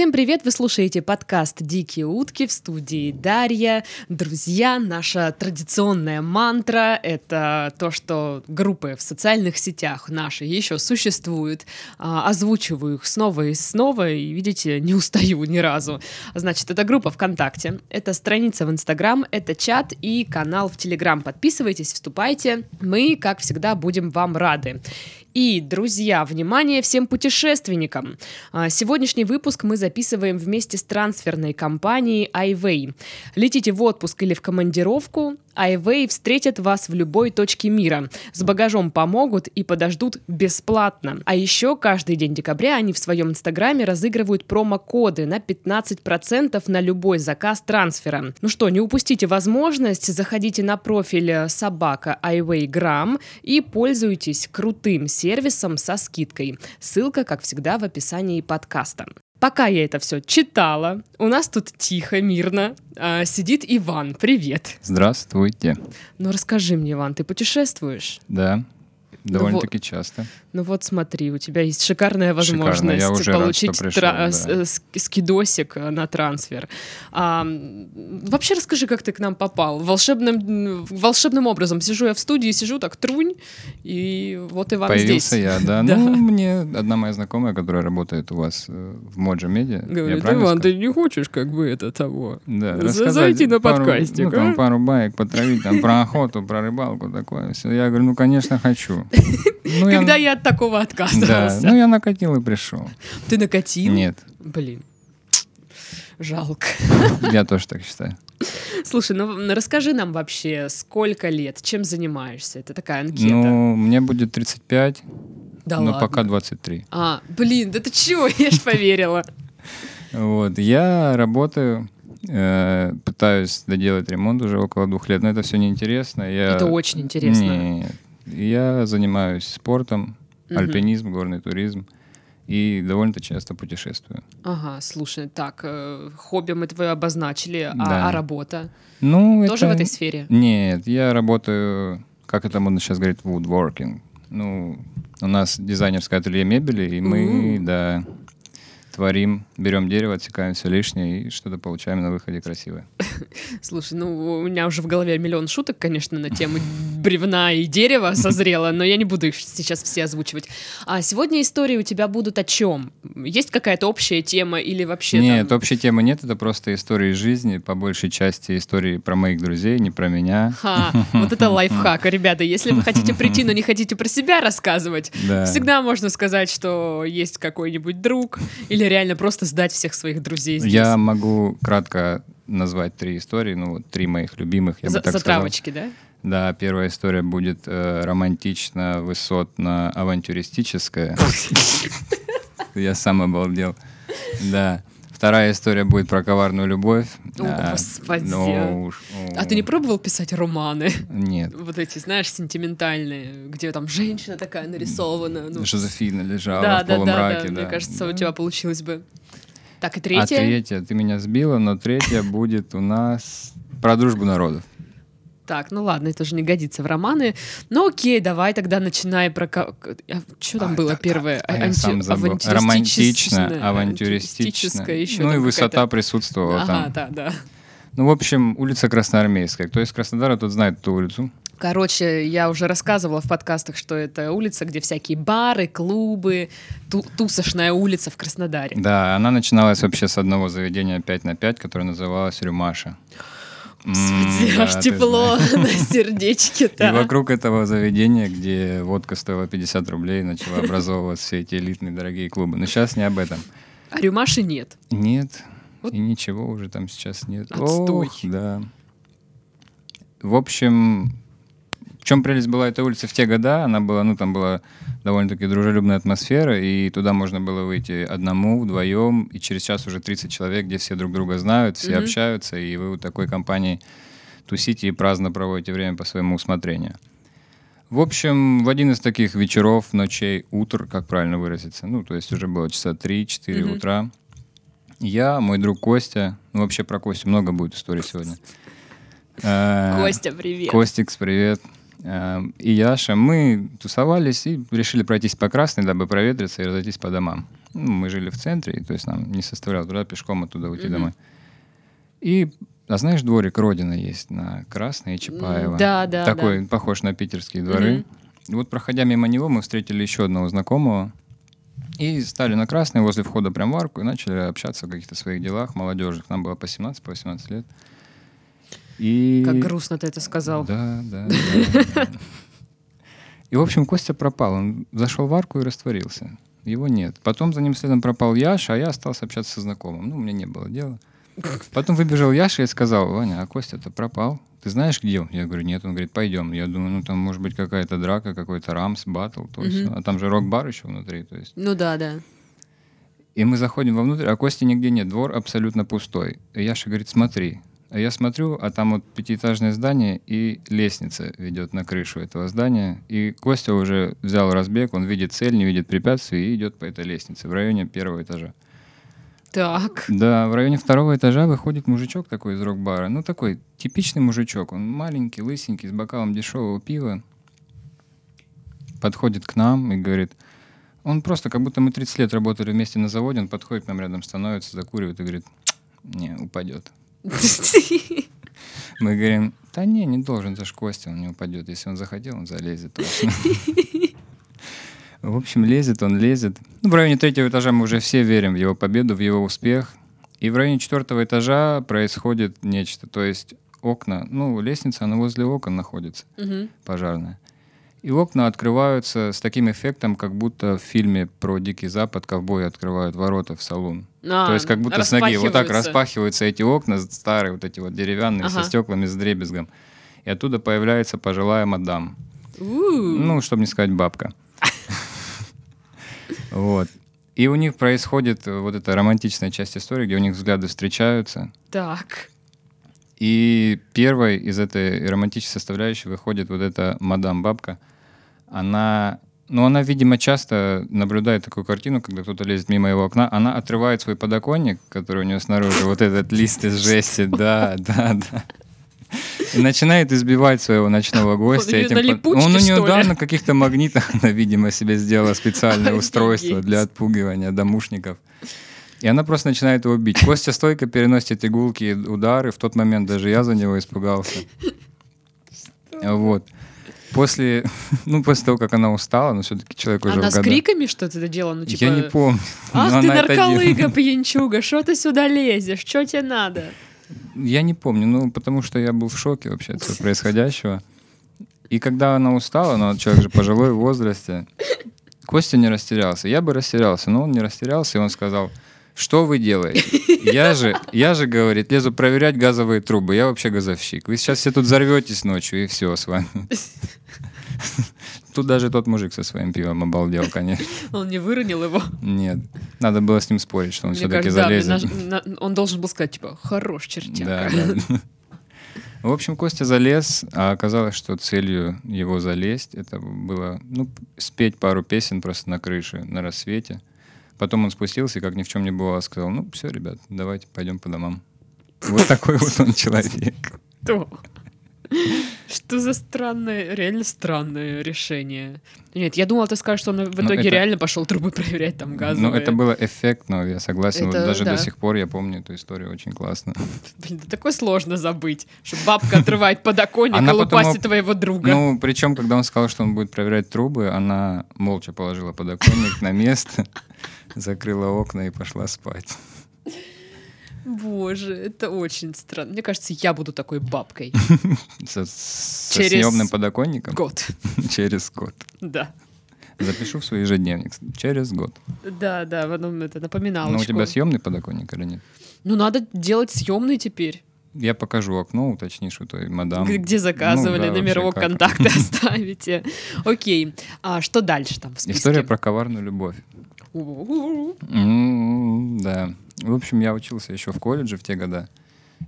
Всем привет! Вы слушаете подкаст «Дикие утки» в студии Дарья. Друзья, наша традиционная мантра — это то, что группы в социальных сетях наши еще существуют. А, озвучиваю их снова и снова, и, видите, не устаю ни разу. Значит, это группа ВКонтакте, это страница в Инстаграм, это чат и канал в Телеграм. Подписывайтесь, вступайте. Мы, как всегда, будем вам рады. И, друзья, внимание всем путешественникам! А, сегодняшний выпуск мы записываем вместе с трансферной компанией iWay. Летите в отпуск или в командировку, iWay встретят вас в любой точке мира. С багажом помогут и подождут бесплатно. А еще каждый день декабря они в своем инстаграме разыгрывают промокоды на 15% на любой заказ трансфера. Ну что, не упустите возможность, заходите на профиль собака iWaygram и пользуйтесь крутым сервисом со скидкой. Ссылка, как всегда, в описании подкаста. Пока я это все читала, у нас тут тихо, мирно э, сидит Иван. Привет. Здравствуйте. Ну расскажи мне, Иван, ты путешествуешь? Да, довольно-таки ну, часто. Ну вот смотри, у тебя есть шикарная возможность Шикарно. Я получить рад, пришел, тра- да. скидосик на трансфер. А, вообще расскажи, как ты к нам попал. Волшебным, волшебным образом сижу я в студии, сижу так трунь, и вот Иван Появился здесь. я, да. да. Ну, мне одна моя знакомая, которая работает у вас э, в Моджа Медиа. Говорит, Иван, сказал? ты не хочешь как бы это того? Да, Зайти на пару, подкастик, ну, там, пару баек потравить, там про охоту, про рыбалку такое. Все. Я говорю, ну, конечно, хочу. Ну, Когда я от такого отказывался. Да, ну я накатил и пришел. Ты накатил? Нет. Блин. Жалко. Я тоже так считаю. Слушай, ну расскажи нам вообще, сколько лет, чем занимаешься? Это такая анкета. Ну, мне будет 35, да но ладно. пока 23. А, блин, да ты чего? Я ж поверила. Вот, я работаю, э, пытаюсь доделать ремонт уже около двух лет, но это все неинтересно. Я... Это очень интересно. Нет, я занимаюсь спортом, угу. альпинизм, горный туризм и довольно-то часто путешествую. Ага, слушай, так, э, хобби мы твое обозначили, а, да. а работа? Ну, Тоже это... в этой сфере? Нет, я работаю, как это модно сейчас говорить, woodworking. Ну, у нас дизайнерское ателье мебели, и мы, mm-hmm. да, творим, берем дерево, отсекаем все лишнее и что-то получаем на выходе красивое. Слушай, ну у меня уже в голове миллион шуток, конечно, на тему бревна и дерева созрело, но я не буду их сейчас все озвучивать. А сегодня истории у тебя будут о чем? Есть какая-то общая тема или вообще Нет, там... общей темы нет, это просто истории жизни, по большей части истории про моих друзей, не про меня. Ха, вот это лайфхак. Ребята, если вы хотите прийти, но не хотите про себя рассказывать, да. всегда можно сказать, что есть какой-нибудь друг или реально просто сдать всех своих друзей здесь. Я могу кратко назвать три истории, ну вот три моих любимых, я За, бы так затравочки, сказал. да? Да, первая история будет э, романтично, высотно, авантюристическая. Я сам обалдел. Да. Вторая история будет про коварную любовь. О, а, господи. Ну, уж, о. А ты не пробовал писать романы? Нет. Вот эти, знаешь, сентиментальные, где там женщина такая нарисована. Ну. Жозефина лежала да, в да, полумраке. Да, да, да. Мне кажется, да. у тебя получилось бы. Так, и а третья? А третья, ты меня сбила, но третья будет у нас про дружбу народов. Так, ну ладно, это же не годится в романы. Ну окей, давай тогда начинай про... А, что там а, было так, первое? А, Анти... сам забыл. Романтично, авантюристично. Еще ну и высота присутствовала ага, там. да, да. Ну, в общем, улица Красноармейская. Кто из Краснодара, тот знает эту улицу. Короче, я уже рассказывала в подкастах, что это улица, где всякие бары, клубы, ту тусошная улица в Краснодаре. Да, она начиналась вообще с одного заведения 5 на 5, которое называлось «Рюмаша». Господи, аж тепло на сердечке-то. И вокруг этого заведения, где водка стоила 50 рублей, начала образовываться все эти элитные дорогие клубы. Но сейчас не об этом. А рюмаши нет? Нет. Вот. И ничего уже там сейчас нет. Отстой. Ох, да. В общем, чем прелесть была этой улицы в те года? Она была, ну, там была довольно-таки дружелюбная атмосфера, и туда можно было выйти одному, вдвоем, и через час уже 30 человек, где все друг друга знают, все mm-hmm. общаются, и вы у такой компании тусите и праздно проводите время по своему усмотрению. В общем, в один из таких вечеров, ночей, утр, как правильно выразиться, ну, то есть уже было часа 3-4 mm-hmm. утра, я, мой друг Костя, ну, вообще про Костю много будет историй сегодня. Костя, привет. Костикс, привет. Э, и Яша, мы тусовались и решили пройтись по Красной, дабы проветриться и разойтись по домам. Ну, мы жили в центре, и, то есть нам не составляло труда пешком оттуда уйти Мгм. домой. И, а знаешь, дворик Родина есть на Красной и Чапаева. да, да, Такой, похож на питерские дворы. И вот, проходя мимо него, мы встретили еще одного знакомого. И стали на Красной возле входа прям в арку и начали общаться о каких-то своих делах молодежных. Нам было по 17, по 18 лет. И... Как грустно ты это сказал. Да, да. И, в общем, Костя пропал. Он зашел в арку и растворился. Его нет. Потом за ним следом пропал Яша, а я остался общаться со знакомым. Ну, у меня не было дела. Потом выбежал Яша и сказал, Ваня, а Костя-то пропал. Ты знаешь, где он? Я говорю, нет. Он говорит, пойдем. Я думаю, ну, там может быть какая-то драка, какой-то рамс, батл, то Мгм. всё. А там же рок-бар еще внутри, то есть. Ну да, да. И мы заходим вовнутрь, а Кости нигде нет, двор абсолютно пустой. И Яша говорит, смотри. А я смотрю, а там вот пятиэтажное здание и лестница ведет на крышу этого здания. И Костя уже взял разбег, он видит цель, не видит препятствий и идет по этой лестнице в районе первого этажа. Так. Да, в районе второго этажа выходит мужичок такой из рок-бара. Ну, такой типичный мужичок. Он маленький, лысенький, с бокалом дешевого пива. Подходит к нам и говорит... Он просто, как будто мы 30 лет работали вместе на заводе, он подходит к нам рядом, становится, закуривает и говорит, не, упадет. Мы говорим, да не, не должен, это ж Костя, он не упадет. Если он захотел, он залезет точно. В общем, лезет он, лезет. Ну, в районе третьего этажа мы уже все верим в его победу, в его успех. И в районе четвертого этажа происходит нечто. То есть окна, ну, лестница, она возле окон находится, Мгм. пожарная. И окна открываются с таким эффектом, как будто в фильме про Дикий Запад ковбои открывают ворота в салон. А, То есть как будто с ноги вот так распахиваются. эти окна, старые вот эти вот деревянные, Ага. со стеклами, с дребезгом. И оттуда появляется пожилая мадам. У-у. Ну, чтобы не сказать бабка. Вот. И у них происходит вот эта романтичная часть истории, где у них взгляды встречаются. Так. И первой из этой романтической составляющей выходит вот эта мадам-бабка. Она, ну, она, видимо, часто наблюдает такую картину, когда кто-то лезет мимо его окна. Она отрывает свой подоконник, который у нее снаружи, вот этот лист из жести, да, да, да. И начинает избивать своего ночного гостя. её этим на липучке, Он у нее, да, на каких-то магнитах, она, видимо, себе сделала специальное устройство для отпугивания домушников. И она просто начинает его бить. Костя стойко переносит игулки и удары. В тот момент даже я за него испугался. Вот. После, ну, после того, как она устала, но все-таки человек уже Она с криками что-то делала? Ну, типа... Я не помню. Ах но ты нарколыга, пьянчуга, что ты сюда лезешь? Что тебе надо? Я не помню, ну, потому что я был в шоке вообще от всего происходящего. И когда она устала, ну, человек же пожилой в возрасте, Костя не растерялся. Я бы растерялся, но он не растерялся, и он сказал, что вы делаете? Я же, я же, говорит, лезу проверять газовые трубы. Я вообще газовщик. Вы сейчас все тут взорветесь ночью, и все с вами. Тут даже тот мужик со своим пивом обалдел, конечно. Он не выронил его. Нет. Надо было с ним спорить, что он все-таки да, залезет. он должен был сказать, типа, хорош чертяка. Да, да. В общем, Костя залез, а оказалось, что целью его залезть это было ну, спеть пару песен просто на крыше на рассвете. Потом он спустился и, как ни в чем не бывало, сказал, ну все, ребят, давайте пойдем по домам. Вот такой вот он человек. Что? За странное, реально странное решение? Нет, я думала, ты скажешь, что он в Ну, итоге это- реально пошел трубы проверять там газовые. Ну, это было эффектно, я согласен. Вот Это даже да. до сих пор я помню эту историю очень классно. Блин, да такое сложно забыть, что бабка отрывает подоконник Она и лупасит потом- твоего друга. Ну, причем, когда он сказал, что он будет проверять трубы, она молча положила подоконник на место, закрыла окна и пошла спать. Боже, это очень странно. Мне кажется, я буду такой бабкой. Со, со Через съемным подоконником Год. через год. Да. Запишу в свой ежедневник. Через год. Да, да, в одном это напоминалочку. Но Ну, у тебя съемный подоконник или нет? Ну, надо делать съемный теперь. Я покажу окно, уточнишь у той мадам. Где заказывали, Ну да, номерок контакты оставите. Окей. А что дальше там в списке? История про коварную любовь. У-у-у. М, Да. В общем, я учился еще в колледже в те года.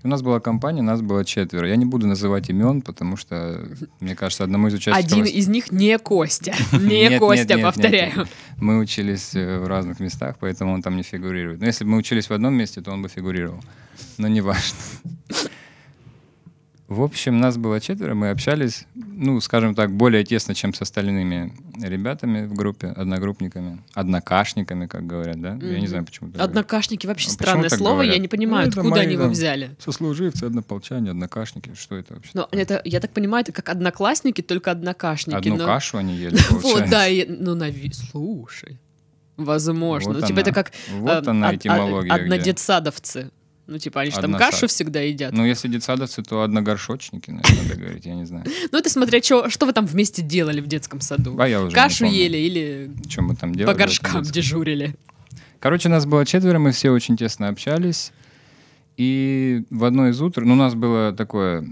И у нас была компания, нас было четверо. Я не буду называть имен, потому что, мне кажется, одному из участников... Один из них не Костя. Не Костя, повторяю. Мы учились э, в разных местах, поэтому он там не фигурирует. Но если бы мы учились в одном месте, то он бы фигурировал. Но не важно. В общем, нас было четверо, мы общались, ну, скажем так, более тесно, чем с остальными ребятами в группе, одногруппниками, однокашниками, как говорят, да? Я не знаю, почему. так Однокашники вообще А странное слово, я говорят? не понимаю, Ну, откуда мои, они его да. взяли. говорят. Сослуживцы, однополчане, однокашники, что это вообще? Но это, я так понимаю, это как одноклассники, только однокашники. Одну но- кашу они ели, Вот, да, ну, слушай, возможно. Вот ну, типа это как Вот э, она, од- этимология однодетсадовцы. Ну, типа, они же там кашу всегда едят. Ну, если детсадовцы, то одногоршочники, наверное, надо говорить, я не знаю. Ну, это смотря, чё, что вы там вместе делали в детском саду. А я уже Кашу ели или Что мы там делали. по горшкам дежурили. Короче, нас было четверо, мы все очень тесно общались. И в одно из утр, ну, у нас было такое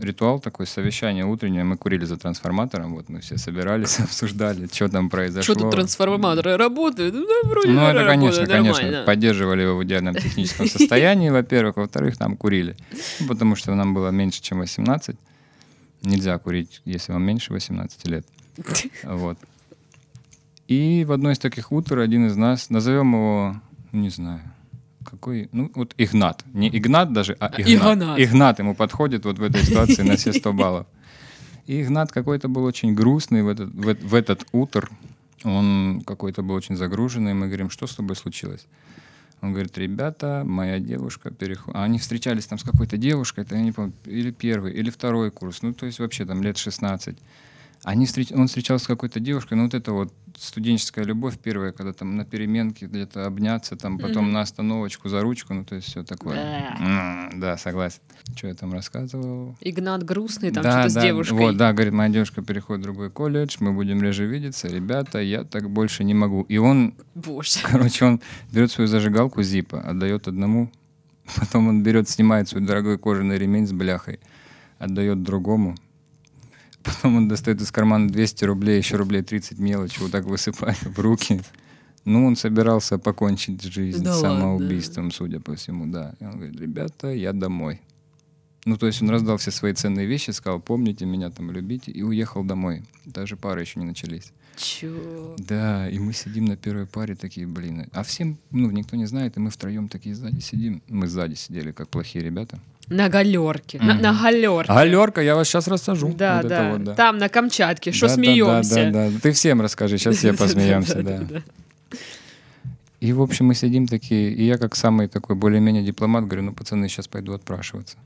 ритуал, такое совещание утреннее, мы курили за трансформатором, вот мы все собирались, обсуждали, что там произошло. Что тут трансформаторы работают? Ну, да, вроде Ну, это, конечно, конечно, нормально. поддерживали его в идеальном техническом состоянии, во-первых. Во-вторых, там курили. Ну, потому что нам было меньше, чем 18. Нельзя курить, если вам меньше 18 лет. Вот. И в одно из таких утр один из нас, назовем его, не знаю, какой, ну вот Игнат. Не Игнат даже, а Игнат. Игнат. Игнат ему подходит вот в этой ситуации на все 100 баллов. И Игнат какой-то был очень грустный в этот, в, в этот утр. Он какой-то был очень загруженный. Мы говорим, что с тобой случилось? Он говорит, ребята, моя девушка переходит... А они встречались там с какой-то девушкой, это я не помню, или первый, или второй курс, ну, то есть вообще там лет 16. Они встреч... Он встречался с какой-то девушкой, ну, вот это вот студенческая любовь первая, когда там на переменке где-то обняться, там потом Мгм. на остановочку за ручку, ну, то есть все такое. Да. Да, согласен. Что я там рассказывал? Игнат грустный, там да, что-то с да, девушкой. Вот, да, говорит, моя девушка переходит в другой колледж, мы будем реже видеться, ребята, я так больше не могу. И он Боже. Короче, он берет свою зажигалку Зипа, отдает одному, потом он берет, снимает свой дорогой кожаный ремень с бляхой, отдает другому, потом он достает из кармана 200 рублей, еще рублей 30 мелочи, вот так высыпает в руки. Ну, он собирался покончить жизнь Да ладно? самоубийством, судя по всему, да. И он говорит, ребята, я домой. Ну, то есть он раздал все свои ценные вещи, сказал, помните меня, там, любите, и уехал домой. Даже пары еще не начались. Чё? Да, и мы сидим на первой паре такие, блин. А всем, ну, никто не знает, и мы втроем такие сзади сидим. Мы сзади сидели, как плохие ребята. На галерке. На, Мгм. на галерке. Галерка, я вас сейчас рассажу. Да, Вот да. вот, да. Там, на Камчатке. Что Да, да, смеемся? Да, да, да. Ты всем расскажи, сейчас все посмеемся, да. И, в общем, мы сидим такие, и я как самый такой более-менее дипломат говорю, ну, пацаны, сейчас пойду отпрашиваться.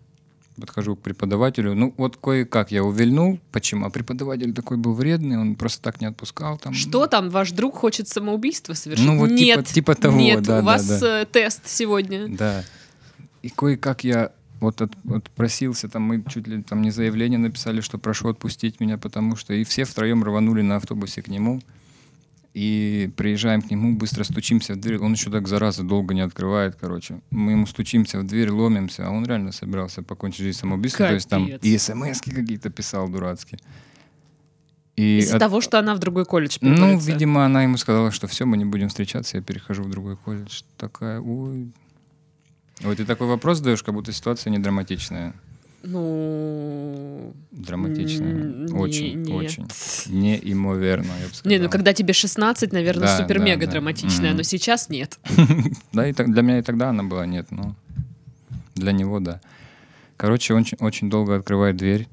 Подхожу к преподавателю, ну, вот кое-как я увильнул, почему? А преподаватель такой был вредный, он просто так не отпускал. Там, Что там, ваш друг хочет самоубийство совершить? Ну, вот типа- нет, типа того, нет, да, у да, вас да. э, тест сегодня. Да. И кое-как я вот от- отпросился, там мы чуть ли там не заявление написали, что прошу отпустить меня, потому что и все втроем рванули на автобусе к нему. И приезжаем к нему, быстро стучимся в дверь. Он еще так зараза долго не открывает, короче. Мы ему стучимся в дверь, ломимся, а он реально собирался покончить жизнь самоубийством. То есть там Капец. и смс какие-то писал дурацкие. И Из-за от- того, что она в другой колледж ну, переводится. видимо, она ему сказала, что все, мы не будем встречаться, я перехожу в другой колледж. Такая, ой. Вот ты такой вопрос задаешь, как будто ситуация не драматичная. Ну... Драматичная. м, очень, не- очень. Неимоверно, я бы сказал. Не, ну когда тебе 16, наверное, Да, супер-мега да, да. драматичная, Мгм. но сейчас нет. Да, и так, для меня и тогда она была нет, но для него да. Короче, он очень долго открывает дверь,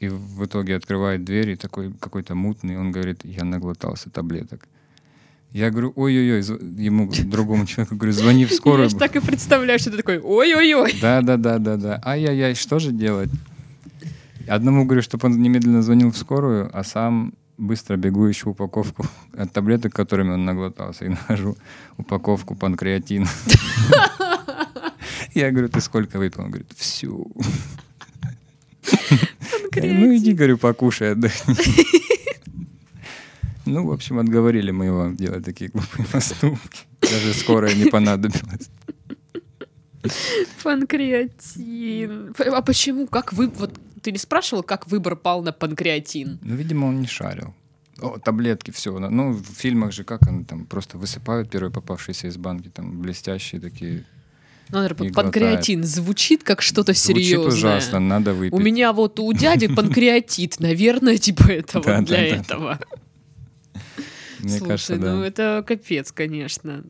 и в итоге открывает дверь, и такой какой-то мутный, он говорит, я наглотался таблеток. Я говорю, ой-ой-ой, ему, другому человеку, говорю, звони в скорую. Я так и представляю, что ты такой, ой-ой-ой. Да, да, да, да, да. Ай-яй-яй, что же делать? Одному говорю, чтобы он немедленно звонил в скорую, а сам быстро бегу ищу упаковку от таблеток, которыми он наглотался, и нахожу упаковку панкреатина. Я говорю, ты сколько выпил? Он говорит, всю. Ну иди, говорю, покушай, отдохни. Ну, в общем, отговорили мы его делать такие глупые поступки. Даже скорая не понадобилась. Панкреатин. А почему? Как вы... Вот ты не спрашивал, как выбор пал на панкреатин? Ну, видимо, он не шарил. О, таблетки, все. Ну, в фильмах же как они там просто высыпают первые попавшиеся из банки, там блестящие такие. Ну, наверное, панкреатин звучит как что-то Звучит серьезное. ужасно, надо выпить. У меня вот у дяди панкреатит, наверное, типа этого для этого. Мне Слушай, кажется, ну да. это капец, конечно.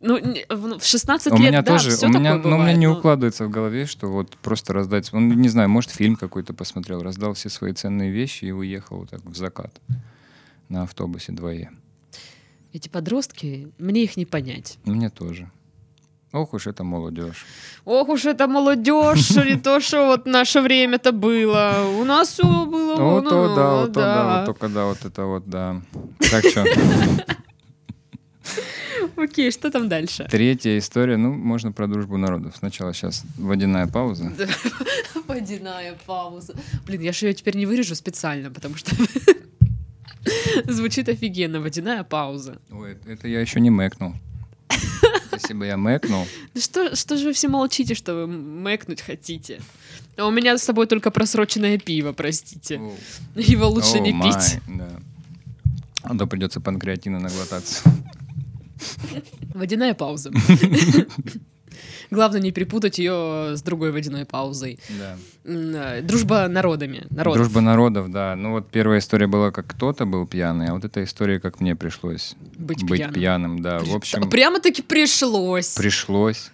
Ну, в в 16 У лет, меня да, тоже, всё у меня, такое ну, у меня бывает, не но- укладывается в голове, что вот просто раздать, он, не знаю, может, фильм какой-то посмотрел, раздал все свои ценные вещи и уехал вот так в закат на автобусе 2Е. Эти подростки, мне их не понять. Мне тоже. Ох уж это молодежь. Ох уж это молодежь, не то, что вот наше время-то было. У нас все было. Вот ну, то, да, вот то, да, да. вот только да, вот это вот, да. Так что, Окей, что там дальше? третья история, ну, можно про дружбу народов. Сначала сейчас водяная пауза. Водяная пауза. Блин, я же ее теперь не вырежу специально, потому что звучит офигенно. Водяная пауза. Ой, это я еще не мэкнул. Бы я мэкнул, Да Что, что же вы все молчите, что вы мэкнуть хотите? А у меня с тобой только просроченное пиво, простите. О, Его лучше о, не май, пить. Да. А то придется панкреатина наглотаться. Водяная пауза. Главное не перепутать ее с другой водяной паузой. Да. Э, Дружба народами. Народов. Дружба народов, да. Ну вот первая история была, как кто-то был пьяный, а вот эта история, как мне пришлось Быть, быть пьяным. пьяным, да. В общем, Прямо-таки пришлось. пришлось.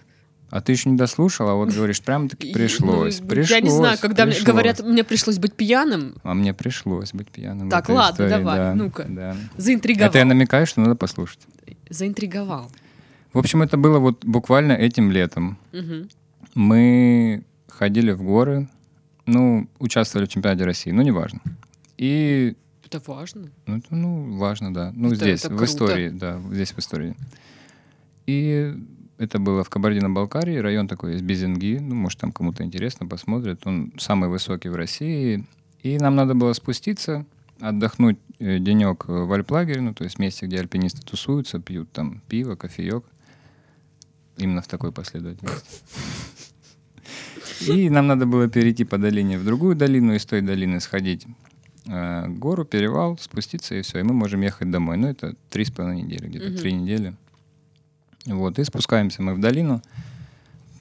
А ты еще не дослушал, а вот говоришь, прям-таки И, пришлось. ну, пришлось. Я не знаю, когда мне пришлось. говорят, мне пришлось быть пьяным, А мне пришлось быть пьяным. Так, ладно, истории, давай, да, ну-ка. да. заинтриговал. Это я намекаю, что надо послушать. Заинтриговал. В общем, это было вот буквально этим летом. Мгм. Мы ходили в горы, ну, участвовали в чемпионате России, ну, неважно. И, Это важно. ну, это, ну, важно, да. Ну, Это- здесь, это в истории, да, здесь в истории. И это было в Кабардино-Балкарии, район такой есть, Безинги, ну, может, там кому-то интересно, посмотрит. Он самый высокий в России. И нам надо было спуститься, отдохнуть э, денек в альплагере, ну, то есть месте, где альпинисты тусуются, пьют там пиво, кофеек. Именно в такой последовательности. И нам надо было перейти по долине в другую долину, из той долины сходить э, гору, перевал, спуститься, и все. И мы можем ехать домой. Ну, это три с половиной недели, где-то три недели. Вот, и спускаемся мы в долину.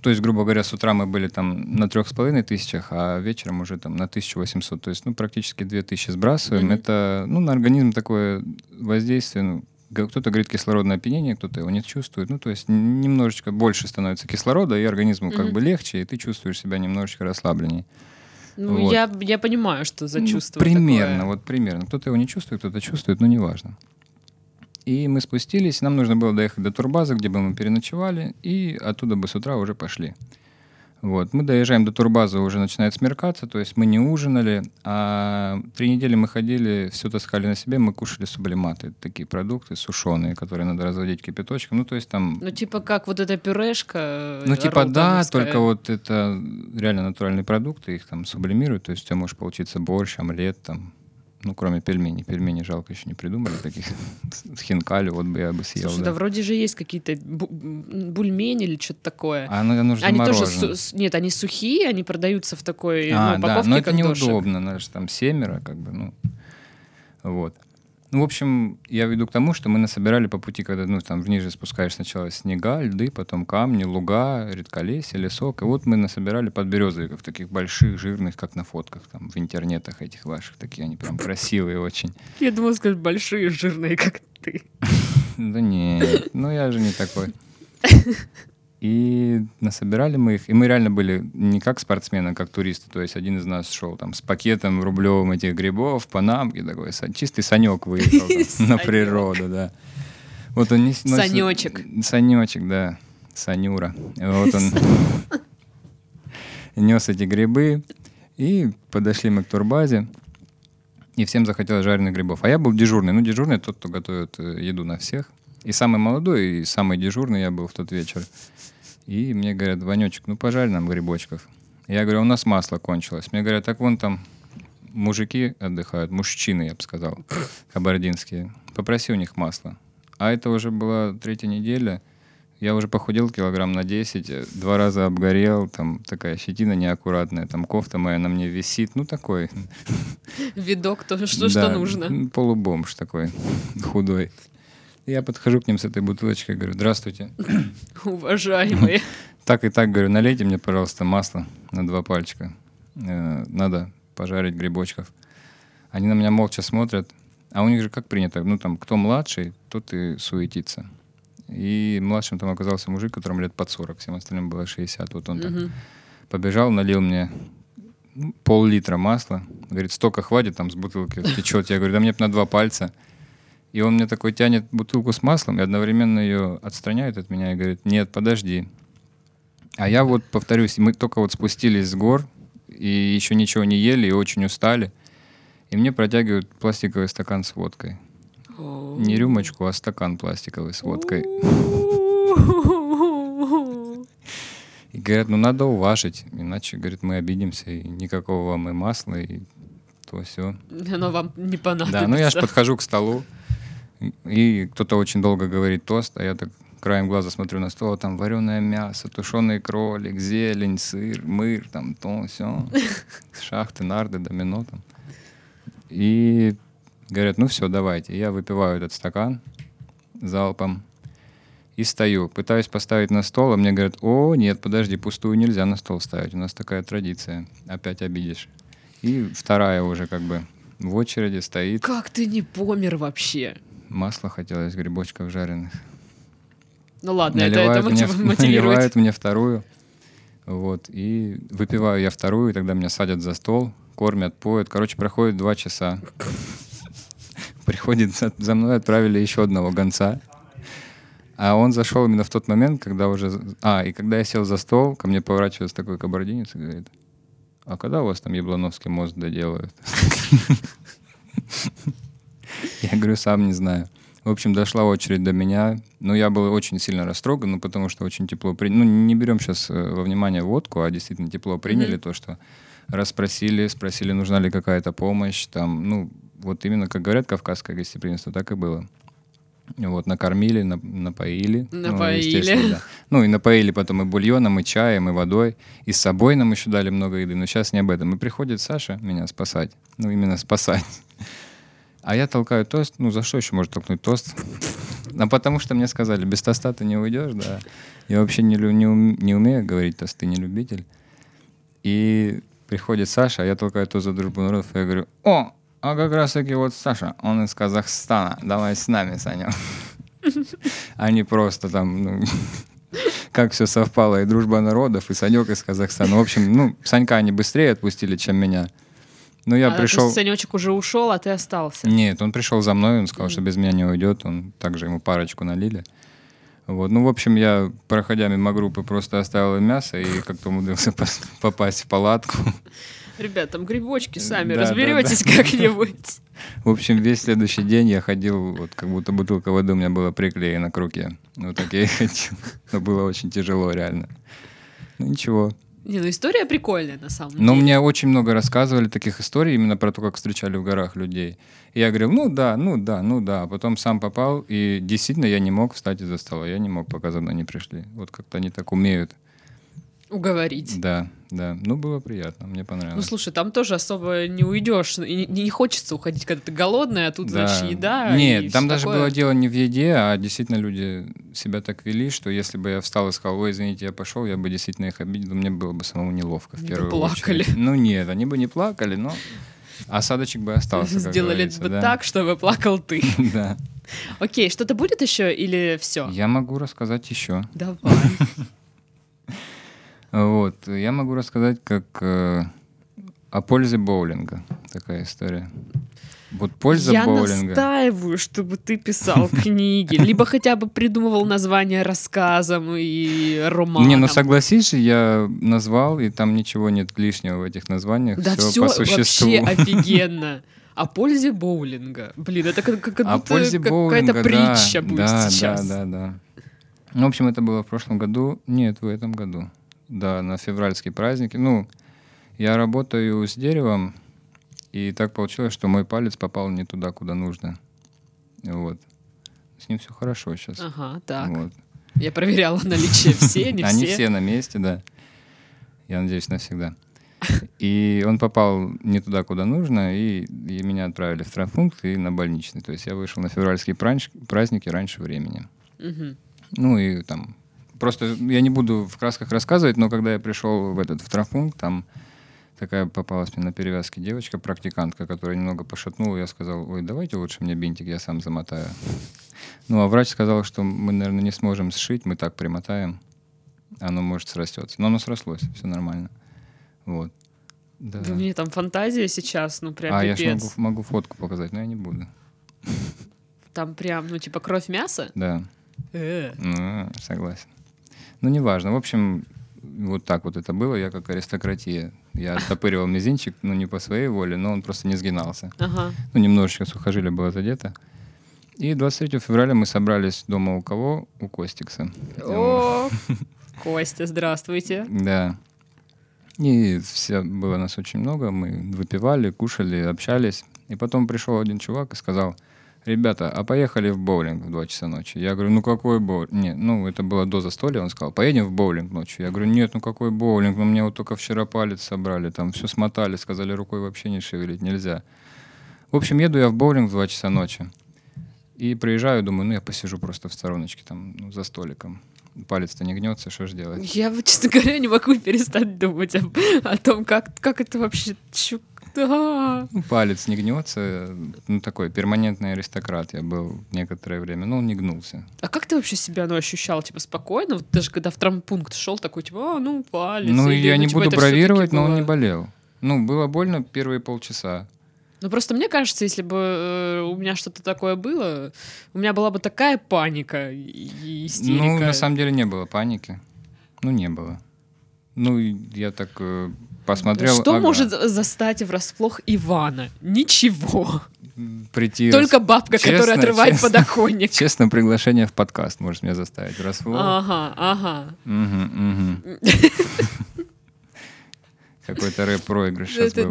То есть, грубо говоря, с утра мы были там на трех с половиной тысячах, а вечером уже там на 1800. То есть, ну, практически две тысячи сбрасываем. Мгм. Это, ну, на организм такое воздействие, ну, кто-то говорит кислородное опьянение, кто-то его не чувствует. Ну, то есть немножечко больше становится кислорода, и организму как Мгм. бы легче, и ты чувствуешь себя немножечко расслабленнее. Ну, Вот. я, я понимаю, что за Ну, чувство примерно, такое. вот примерно. Кто-то его не чувствует, кто-то чувствует, но неважно. И мы спустились, нам нужно было доехать до турбазы, где бы мы переночевали, и оттуда бы с утра уже пошли. Вот. Мы доезжаем до турбазы, уже начинает смеркаться, то есть мы не ужинали, а три недели мы ходили, все таскали на себе, мы кушали сублиматы, такие продукты сушеные, которые надо разводить кипяточком, ну то есть там... Ну, типа как вот эта пюрешка. Ну, типа, да, только вот это реально натуральные продукты, их там сублимируют, то есть у тебя может получиться борщ, омлет, там, ну, кроме пельменей. Пельмени жалко еще не придумали таких. С хинкали вот бы я бы съел, Слушай, да. да. вроде же есть какие-то бульмени или что-то такое. А оно, оно же они тоже су- нет, они сухие, они продаются в такой А, ну, да, упаковке, но это как дошик. неудобно, же там семеро, как бы, ну, вот. Ну, в общем, я веду к тому, что мы насобирали по пути, когда, ну, там, вниже спускаешь сначала снега, льды, потом камни, луга, редколесье, лесок. И вот мы насобирали подберезовиков, таких больших, жирных, как на фотках, там, в интернетах этих ваших. Такие они прям красивые очень. Я думала, сказать, большие, жирные, как ты. Да нет, ну я же не такой. И насобирали мы их, и мы реально были не как спортсмены, а как туристы. То есть один из нас шел там с пакетом рублевым этих грибов, панамки, такой чистый санек выехал там на природу, да. Вот он носит- Санечек. Санечек, да. Санюра. Вот он нес эти грибы, и подошли мы к турбазе, и всем захотелось жареных грибов. А я был дежурный. Ну, дежурный тот, кто готовит э, еду на всех. И самый молодой, и самый дежурный я был в тот вечер. И мне говорят, Ванечек, ну пожарь нам грибочков. Я говорю, «А у нас масло кончилось. Мне говорят, так вон там мужики отдыхают, мужчины, я бы сказал, кабардинские. Попроси у них масла. А это уже была третья неделя. Я уже похудел килограмм на 10, э, два раза обгорел, там такая щетина неаккуратная, там кофта моя на мне висит, ну такой. Видок, то что, Да, что нужно. Полубомж такой, худой. Я подхожу к ним с этой бутылочкой, говорю, здравствуйте. Уважаемые. Так и так, говорю, налейте мне, пожалуйста, масло на два пальчика. Э, Надо пожарить грибочков. Они на меня молча смотрят. А у них же как принято, ну там, кто младший, тот и суетится. И младшим там оказался мужик, которому лет под 40, всем остальным было 60. Вот он так побежал, налил мне пол-литра масла. Говорит, столько хватит, там с бутылки течет. Я говорю, да мне б на два пальца. И он мне такой тянет бутылку с маслом и одновременно ее отстраняет от меня и говорит, нет, подожди. А я вот, повторюсь, мы только вот спустились с гор и еще ничего не ели и очень устали. И мне протягивают пластиковый стакан с водкой. Не рюмочку, а стакан пластиковый с водкой. И говорят, ну надо уважить, иначе, говорит, мы обидимся, и никакого вам и масла, и то все. Оно вам не понадобится. Да, ну я же подхожу к столу, и кто-то очень долго говорит тост, а я так краем глаза смотрю на стол, а там вареное мясо, тушеный кролик, зелень, сыр, мыр, там то, все, шахты, нарды, домино там. И говорят, ну все, давайте. Я выпиваю этот стакан залпом и стою. Пытаюсь поставить на стол, а мне говорят, о, нет, подожди, пустую нельзя на стол ставить. У нас такая традиция. Опять обидишь. И вторая уже как бы в очереди стоит. Как ты не помер вообще? Масло хотелось, грибочков жареных. Ну ладно, это, это Наливают мне, мотив- мотивирует. наливают мне вторую. Вот. И выпиваю я вторую, и тогда меня садят за стол, кормят, поют. Короче, проходит два часа. Приходит за, за мной, отправили еще одного гонца. А он зашел именно в тот момент, когда уже... А, и когда я сел за стол, ко мне поворачивается такой кабардинец и говорит, а когда у вас там Яблоновский мост доделают? Говорю, сам не знаю. В общем, дошла очередь до меня. Ну, я был очень сильно растроган, ну, потому что очень тепло приняли. Ну, не берем сейчас во внимание водку, а действительно тепло приняли Мгм. то, что расспросили, спросили, нужна ли какая-то помощь. Там, ну, вот именно, как говорят, кавказское гостеприимство, так и было. Вот, накормили, на- напоили. Ну, Напоили. естественно, да. Ну, и напоили потом и бульоном, и чаем, и водой. И с собой нам еще дали много еды. Но сейчас не об этом. И приходит Саша меня спасать. Ну, именно спасать. А я толкаю тост. Ну, за что еще может толкнуть тост? А потому что мне сказали, без тоста ты не уйдешь, да. Я вообще не, не, не умею говорить тосты, не любитель. И приходит Саша, а я толкаю тост за дружбу народов, и я говорю, о, а как раз таки вот Саша, он из Казахстана, давай с нами, Саня. Они просто там, ну, как все совпало, и дружба народов, и Санек из Казахстана. В общем, ну, Санька они быстрее отпустили, чем меня. Ну, я а, то пришел... есть Санечек уже ушел, а ты остался. Нет, он пришел за мной, он сказал, что без меня не уйдет. Он также ему парочку налили. Вот. Ну, в общем, я, проходя мимо группы, просто оставил им мясо и как-то умудрился попасть в палатку. Ребят, там грибочки сами, Да, да, разберетесь как-нибудь. В общем, весь следующий день я ходил, вот как будто бутылка воды у меня была приклеена к руке. Вот так я и ходил. Но было очень тяжело, реально. Ну, ничего. Не, ну история прикольная на самом Но деле. мне очень много рассказывали таких историй именно про то, как встречали в горах людей. И я говорил, ну да, ну да, ну да. А потом сам попал, и действительно я не мог встать из-за стола. Я не мог, пока за мной не пришли. Вот как-то они так умеют. Уговорить. Да, да. Ну, было приятно, мне Ну, понравилось. слушай, там тоже особо не уйдешь. И не, не хочется уходить, когда ты голодный, а тут, Да. значит, еда. Нет, там даже такое. было дело не в еде, а действительно люди себя так вели, что если бы я встал и сказал, ой, извините, я пошел, я бы действительно их обидел, мне было бы самому неловко в бы первую плакали. очередь. Ну нет, они бы не плакали, но осадочек бы остался. Сделали бы да. так, чтобы плакал ты. Да. Окей, что-то будет еще или все? Я могу рассказать еще. Давай. Вот, я могу рассказать как э, о пользе боулинга. Такая история. Вот польза Я боулинга. настаиваю, чтобы ты писал книги, либо хотя бы придумывал названия рассказам и романам. Не, ну согласись я назвал, и там ничего нет лишнего в этих названиях. Да все все по существу. вообще офигенно. О пользе боулинга. Блин, это как, как будто какая-то боулинга, да, притча будет да, сейчас. Да, да, да. Ну, в общем, это было в прошлом году. Нет, в этом году. Да, на февральские праздники. Ну, я работаю с деревом, и так получилось, что мой палец попал не туда, куда нужно. Вот. С ним все хорошо сейчас. Ага, так. Вот. Я проверяла наличие все, не Они все. все на месте, да. Я надеюсь, навсегда. И он попал не туда, куда нужно, и, и меня отправили в травмпункт и на больничный. То есть я вышел на февральские пранч- праздники раньше времени. Мгм. Ну и там... Просто я не буду в красках рассказывать, но когда я пришел в этот в травмпункт, там такая попалась мне на перевязке девочка, практикантка, которая немного пошатнула. Я сказал, ой, давайте лучше мне бинтик, я сам замотаю. Ну, а врач сказал, что мы, наверное, не сможем сшить, мы так примотаем. Оно может срастется. Но оно срослось, все нормально. Вот. Да. Да мне там фантазия сейчас, ну прям а я пипец. могу, могу фотку показать, но я не буду. Там прям, ну типа кровь мяса. Да, Э. ну, согласен. Ну, неважно. В общем, вот так вот это было. Я как аристократия. Я оттопыривал мизинчик, ну, не по своей воле, но он просто не сгинался. Ага. Ну, немножечко сухожилие было задето. И 23 февраля мы собрались дома у кого? У Костикса. О, Костя, здравствуйте. Да. И все, было нас очень много, мы выпивали, кушали, общались. И потом пришел один чувак и сказал, ребята, а поехали в боулинг в 2 часа ночи? Я говорю, ну какой боулинг? Нет, ну это было до застолья, он сказал, поедем в боулинг ночью. Я говорю, нет, ну какой боулинг? Ну мне вот только вчера палец собрали, там все смотали, сказали, рукой вообще не шевелить нельзя. В общем, еду я в боулинг в 2 часа ночи. И приезжаю, думаю, ну я посижу просто в стороночке там ну, за столиком. Палец-то не гнется, что ж делать? Я, честно говоря, не могу перестать думать о, о том, как, как это вообще... да. Ну, палец не гнется. Ну, такой перманентный аристократ я был некоторое время. Но он не гнулся. А как ты вообще себя ну, ощущал? Типа спокойно? Вот даже когда в травмпункт шел, такой, типа, а, ну, палец. ну, или, я не типа, буду бравировать, но он не было- болел. Ну, было больно первые полчаса. Ну, просто мне кажется, если бы э, у меня что-то такое было, у меня была бы такая паника и истерика. Ну, на самом деле не было паники. Ну, не было. Ну, я так э, посмотрел. Что ага, может за- застать врасплох Ивана? Ничего. прийти... Только бабка, Честно, которая отрывает честно. подоконник. Честно, приглашение в подкаст может меня заставить. Расфло. Ага, ага. Какой-то рэп-проигрыш сейчас был.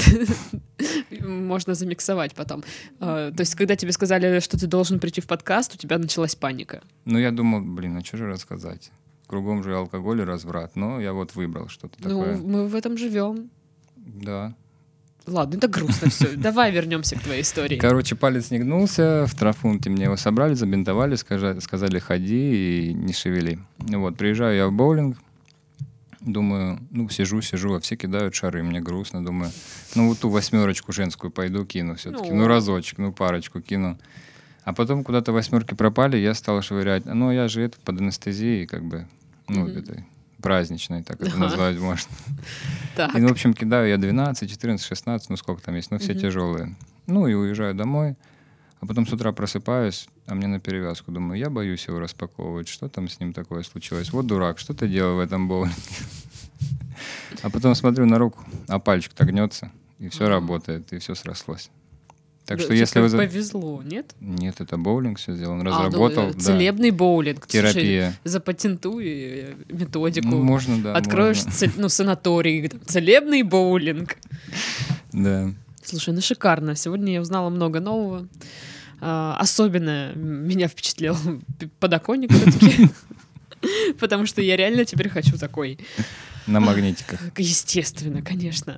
Можно замиксовать потом. А, То есть, когда тебе сказали, что ты должен прийти в подкаст, у тебя началась паника. Ну, я думал, блин, а что же рассказать? Кругом же алкоголь и разврат. Но я вот выбрал что-то Ну, такое. мы в этом живем. Да. Ладно, это грустно все. Давай вернемся к твоей истории. Короче, палец не гнулся, в трафунте мне его собрали, забинтовали, скажа- сказали, ходи и не шевели. Ну Вот, приезжаю я в боулинг, думаю, ну, сижу, сижу, а все кидают шары, мне грустно, думаю, ну, вот ту восьмерочку женскую пойду кину все-таки, Ну. ну, разочек, ну, парочку кину. А потом куда-то восьмерки пропали, я стал швырять, ну, я же это под анестезией, как бы, ну, Мгм. этой праздничной, так это назвать можно. Так. И, ну, в общем, кидаю я 12, 14, 16, ну сколько там есть, ну все тяжелые. Ну и уезжаю домой, а потом с утра просыпаюсь, а мне на перевязку. Думаю, я боюсь его распаковывать, что там с ним такое случилось. Вот дурак, что ты делал в этом боулинге? А потом смотрю на руку, а пальчик-то гнется, и все работает, и все срослось. Так Да, что если вы... повезло, нет? Нет, это боулинг все сделал, он А, ну, разработал. э, да. целебный боулинг. Слушай, Терапия. запатентуй э, методику. Ну, можно, да. Откроешь можно. цель- ну, санаторий, там, целебный боулинг. Да. Слушай, ну шикарно. Сегодня я узнала много нового. А, Особенно меня впечатлил подоконник все-таки. Потому что я реально теперь хочу такой. На магнитиках. Естественно, конечно.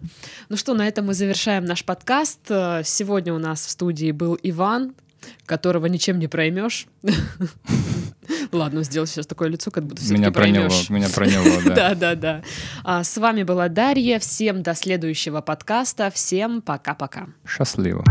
Ну что, на этом мы завершаем наш подкаст. Э, Сегодня у нас в студии был Иван, которого ничем не проймешь. Ладно, сделал сейчас такое лицо, как будто все-таки проймешь. меня проняло, да. Да, да, да. С вами была Дарья. Всем до следующего подкаста. Всем пока-пока. Счастливо.